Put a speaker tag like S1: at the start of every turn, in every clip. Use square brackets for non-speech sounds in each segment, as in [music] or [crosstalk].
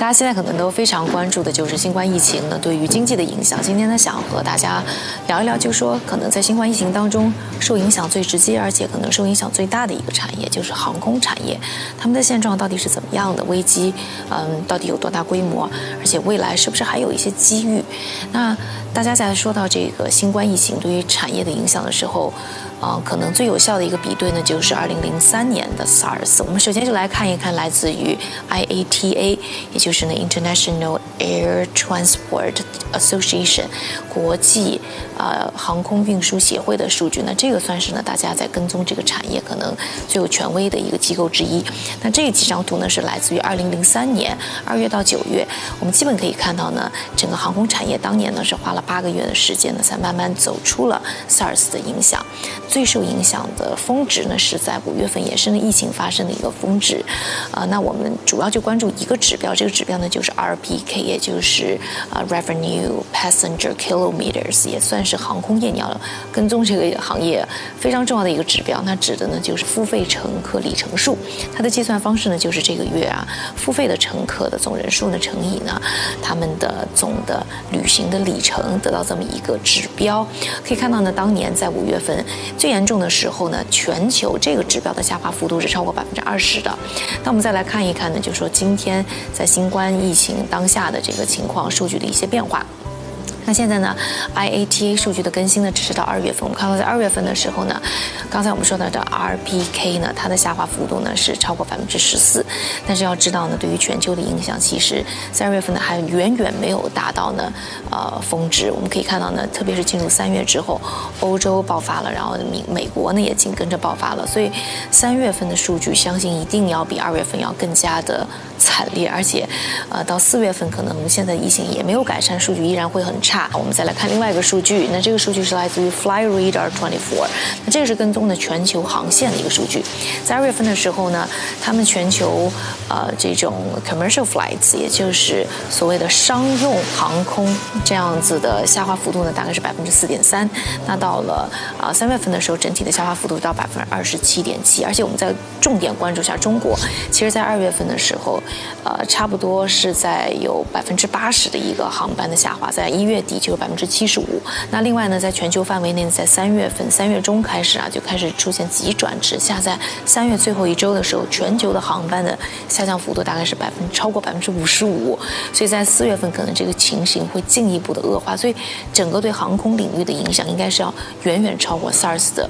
S1: 大家现在可能都非常关注的就是新冠疫情呢对于经济的影响。今天呢，想和大家聊一聊，就是说可能在新冠疫情当中受影响最直接，而且可能受影响最大的一个产业就是航空产业。他们的现状到底是怎么样的？危机，嗯，到底有多大规模？而且未来是不是还有一些机遇？那大家在说到这个新冠疫情对于产业的影响的时候，啊，可能最有效的一个比对呢，就是二零零三年的 SARS。我们首先就来看一看来自于 IATA，也就是呢 International Air Transport Association 国际呃航空运输协会的数据。那这个算是呢大家在跟踪这个产业可能最有权威的一个机构之一。那这几张图呢是来自于二零零三年二月到九月，我们基本可以看到呢，整个航空产业当年呢是花了八个月的时间呢，才慢慢走出了 SARS 的影响。最受影响的峰值呢，是在五月份，也是呢疫情发生的一个峰值，啊，那我们主要就关注一个指标，这个指标呢就是 RPK，也就是啊 Revenue Passenger Kilometers，也算是航空业你要跟踪这个行业非常重要的一个指标。那指的呢就是付费乘客里程数，它的计算方式呢就是这个月啊付费的乘客的总人数呢乘以呢他们的总的旅行的里程，得到这么一个指标。可以看到呢，当年在五月份。最严重的时候呢，全球这个指标的下滑幅度是超过百分之二十的。那我们再来看一看呢，就说今天在新冠疫情当下的这个情况数据的一些变化。那现在呢，IATA 数据的更新呢，只是到二月份。我们看到在二月份的时候呢，刚才我们说到的 RPK 呢，它的下滑幅度呢是超过百分之十四。但是要知道呢，对于全球的影响，其实在二月份呢还远远没有达到呢呃峰值。我们可以看到呢，特别是进入三月之后，欧洲爆发了，然后美美国呢也紧跟着爆发了。所以三月份的数据，相信一定要比二月份要更加的惨烈。而且，呃，到四月份可能现在疫情也没有改善，数据依然会很差。我们再来看另外一个数据，那这个数据是来自于 Flyradar 24，那这个是跟踪的全球航线的一个数据。在二月份的时候呢，他们全球呃这种 commercial flights，也就是所谓的商用航空这样子的下滑幅度呢，大概是百分之四点三。那到了啊三月份的时候，整体的下滑幅度到百分之二十七点七。而且我们在重点关注一下中国，其实在二月份的时候，呃差不多是在有百分之八十的一个航班的下滑，在一月。底就有百分之七十五。那另外呢，在全球范围内，在三月份三月中开始啊，就开始出现急转直下。在三月最后一周的时候，全球的航班的下降幅度大概是百分超过百分之五十五。所以在四月份可能这个情形会进一步的恶化。所以整个对航空领域的影响应该是要远远超过 SARS 的。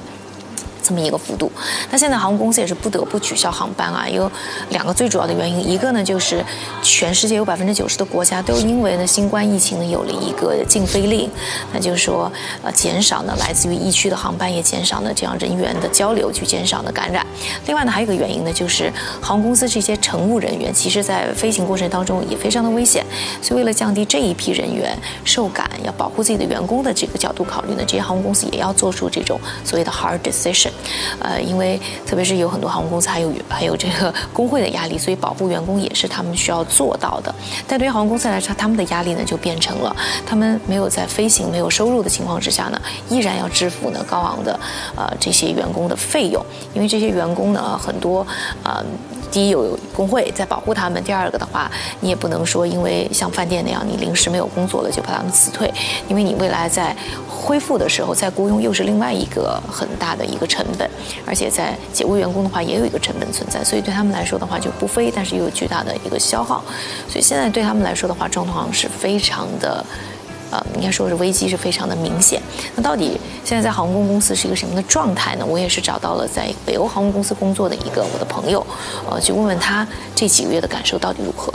S1: 这么一个幅度，那现在航空公司也是不得不取消航班啊，有两个最主要的原因，一个呢就是全世界有百分之九十的国家都因为呢新冠疫情呢有了一个禁飞令，那就是说呃减少呢来自于疫区的航班，也减少呢这样人员的交流，去减少呢感染。另外呢还有一个原因呢就是航空公司这些乘务人员，其实在飞行过程当中也非常的危险，所以为了降低这一批人员受感，要保护自己的员工的这个角度考虑呢，这些航空公司也要做出这种所谓的 hard decision。呃，因为特别是有很多航空公司还有还有这个 [laughs] 工会的压力，所以保护员工也是他们需要做到的。但对于航空公司来说，他们的压力呢就变成了他们没有在飞行、没有收入的情况之下呢，依然要支付呢高昂的呃这些员工的费用。因为这些员工呢很多呃，第一有工会在保护他们，第二个的话，你也不能说因为像饭店那样你临时没有工作了就把他们辞退，因为你未来在恢复的时候再雇佣又是另外一个很大的一个成本，而且在解雇员工的话也有一个成本存在，所以对他们来说的话就不飞，但是又有巨大的一个消耗，所以现在对他们来说的话状况是非常的，呃，应该说是危机是非常的明显。那到底现在在航空公司是一个什么的状态呢？我也是找到了在北欧航空公司工作的一个我的朋友，呃，去问问他这几个月的感受到底如何。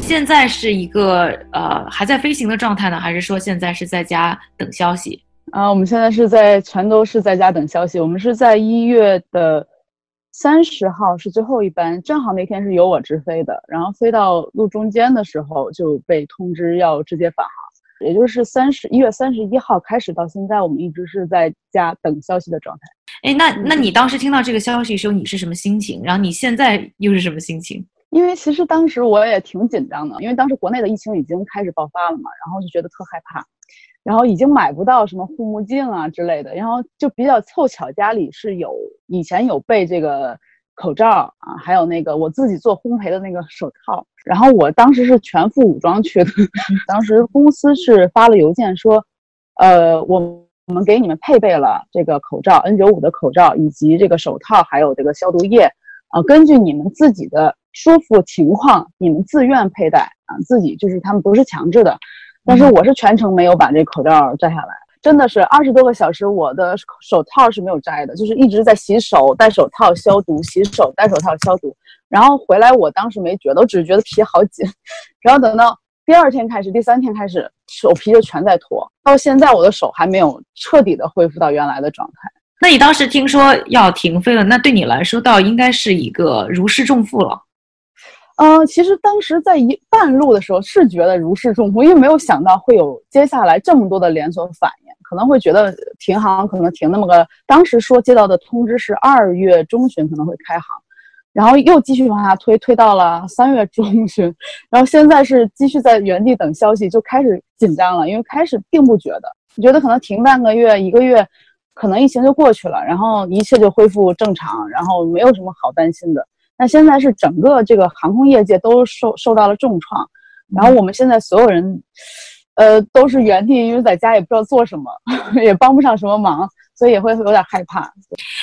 S1: 现在是一个呃还在飞行的状态呢，还是说现在是在家等消息？
S2: 啊，我们现在是在全都是在家等消息。我们是在一月的三十号是最后一班，正好那天是由我直飞的，然后飞到路中间的时候就被通知要直接返航，也就是三十一月三十一号开始到现在，我们一直是在家等消息的状态。
S1: 哎，那那你当时听到这个消息的时候，你是什么心情？然后你现在又是什么心情？
S2: 因为其实当时我也挺紧张的，因为当时国内的疫情已经开始爆发了嘛，然后就觉得特害怕，然后已经买不到什么护目镜啊之类的，然后就比较凑巧家里是有以前有备这个口罩啊，还有那个我自己做烘焙的那个手套。然后我当时是全副武装去的，[laughs] 当时公司是发了邮件说，呃，我我们给你们配备了这个口罩 N95 的口罩，以及这个手套，还有这个消毒液啊，根据你们自己的舒服情况，你们自愿佩戴啊，自己就是他们不是强制的。但是我是全程没有把这口罩摘下来，真的是二十多个小时，我的手套是没有摘的，就是一直在洗手、戴手套消毒、洗手、戴手套消毒。然后回来，我当时没觉得，我只是觉得皮好紧。然后等到第二天开始，第三天开始，手皮就全在脱。到现在，我的手还没有彻底的恢复到原来的状态。
S1: 那你当时听说要停飞了，那对你来说倒应该是一个如释重负了。
S2: 嗯，其实当时在一半路的时候是觉得如释重负，因为没有想到会有接下来这么多的连锁反应，可能会觉得停航可能停那么个。当时说接到的通知是二月中旬可能会开航。然后又继续往下推，推到了三月中旬，然后现在是继续在原地等消息，就开始紧张了。因为开始并不觉得，觉得可能停半个月、一个月，可能疫情就过去了，然后一切就恢复正常，然后没有什么好担心的。那现在是整个这个航空业界都受受到了重创，然后我们现在所有人，呃，都是原地，因为在家也不知道做什么，[laughs] 也帮不上什么忙。所以也会有点害怕。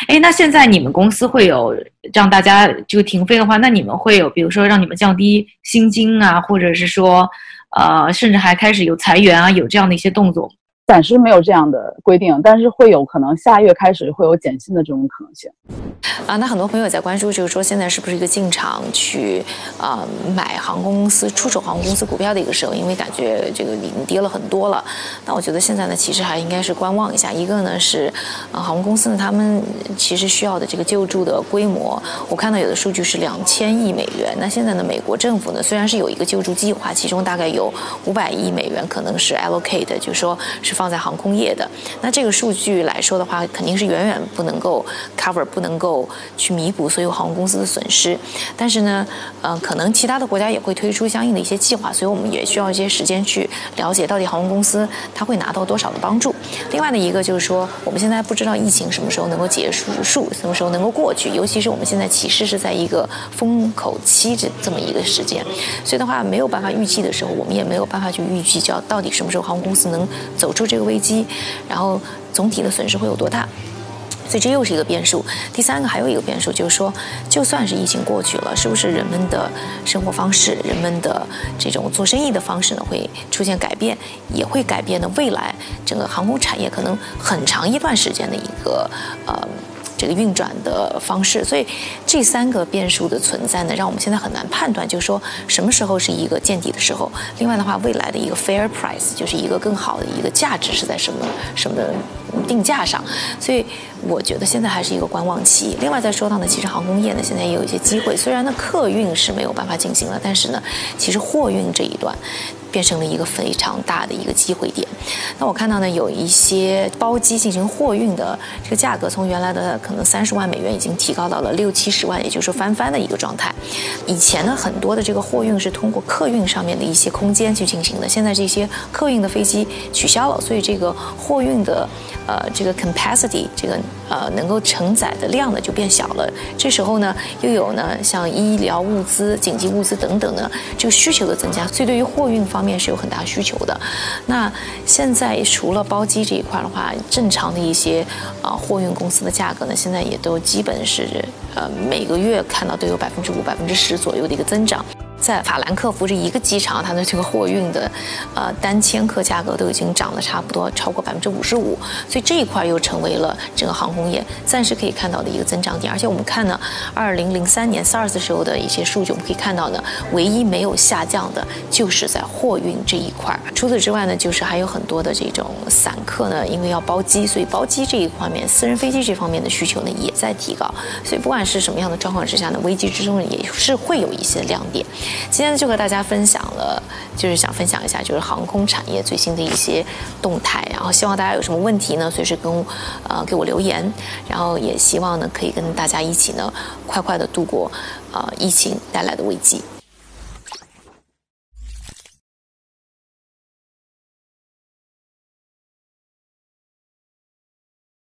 S1: 哎，那现在你们公司会有让大家就停飞的话，那你们会有比如说让你们降低薪金啊，或者是说，呃，甚至还开始有裁员啊，有这样的一些动作？
S2: 暂时没有这样的规定，但是会有可能下月开始会有减薪的这种可能性。
S1: 啊，那很多朋友在关注，就是说现在是不是一个进场去啊买航空公司、出手航空公司股票的一个时候？因为感觉这个已经跌了很多了。那我觉得现在呢，其实还应该是观望一下。一个呢是啊航空公司呢，他们其实需要的这个救助的规模，我看到有的数据是两千亿美元。那现在呢，美国政府呢虽然是有一个救助计划，其中大概有五百亿美元可能是 allocate，就是说是。放在航空业的，那这个数据来说的话，肯定是远远不能够 cover，不能够去弥补所有航空公司的损失。但是呢，呃，可能其他的国家也会推出相应的一些计划，所以我们也需要一些时间去了解到底航空公司它会拿到多少的帮助。另外的一个就是说，我们现在不知道疫情什么时候能够结束，什么时候能够过去，尤其是我们现在其实是在一个风口期这这么一个时间，所以的话没有办法预计的时候，我们也没有办法去预计，叫到底什么时候航空公司能走出。这个危机，然后总体的损失会有多大？所以这又是一个变数。第三个还有一个变数，就是说，就算是疫情过去了，是不是人们的生活方式、人们的这种做生意的方式呢，会出现改变，也会改变的未来整个航空产业可能很长一段时间的一个呃。这个运转的方式，所以这三个变数的存在呢，让我们现在很难判断，就是说什么时候是一个见底的时候。另外的话，未来的一个 fair price 就是一个更好的一个价值是在什么什么定价上。所以我觉得现在还是一个观望期。另外再说到呢，其实航空业呢现在也有一些机会，虽然呢客运是没有办法进行了，但是呢，其实货运这一段。变成了一个非常大的一个机会点。那我看到呢，有一些包机进行货运的这个价格，从原来的可能三十万美元，已经提高到了六七十万，也就是说翻番的一个状态。以前呢，很多的这个货运是通过客运上面的一些空间去进行的，现在这些客运的飞机取消了，所以这个货运的呃这个 capacity 这个呃能够承载的量呢就变小了。这时候呢，又有呢像医疗物资、紧急物资等等呢这个需求的增加，所以对于货运方。方面是有很大需求的。那现在除了包机这一块的话，正常的一些啊货运公司的价格呢，现在也都基本是呃每个月看到都有百分之五、百分之十左右的一个增长。在法兰克福这一个机场，它的这个货运的，呃，单千克价格都已经涨了差不多超过百分之五十五，所以这一块又成为了整个航空业暂时可以看到的一个增长点。而且我们看呢，二零零三年 SARS 时候的一些数据，我们可以看到呢，唯一没有下降的就是在货运这一块。除此之外呢，就是还有很多的这种散客呢，因为要包机，所以包机这一方面，私人飞机这方面的需求呢也在提高。所以不管是什么样的状况之下呢，危机之中也是会有一些亮点。今天就和大家分享了，就是想分享一下，就是航空产业最新的一些动态。然后希望大家有什么问题呢，随时跟呃给我留言。然后也希望呢，可以跟大家一起呢，快快的度过呃疫情带来的危机。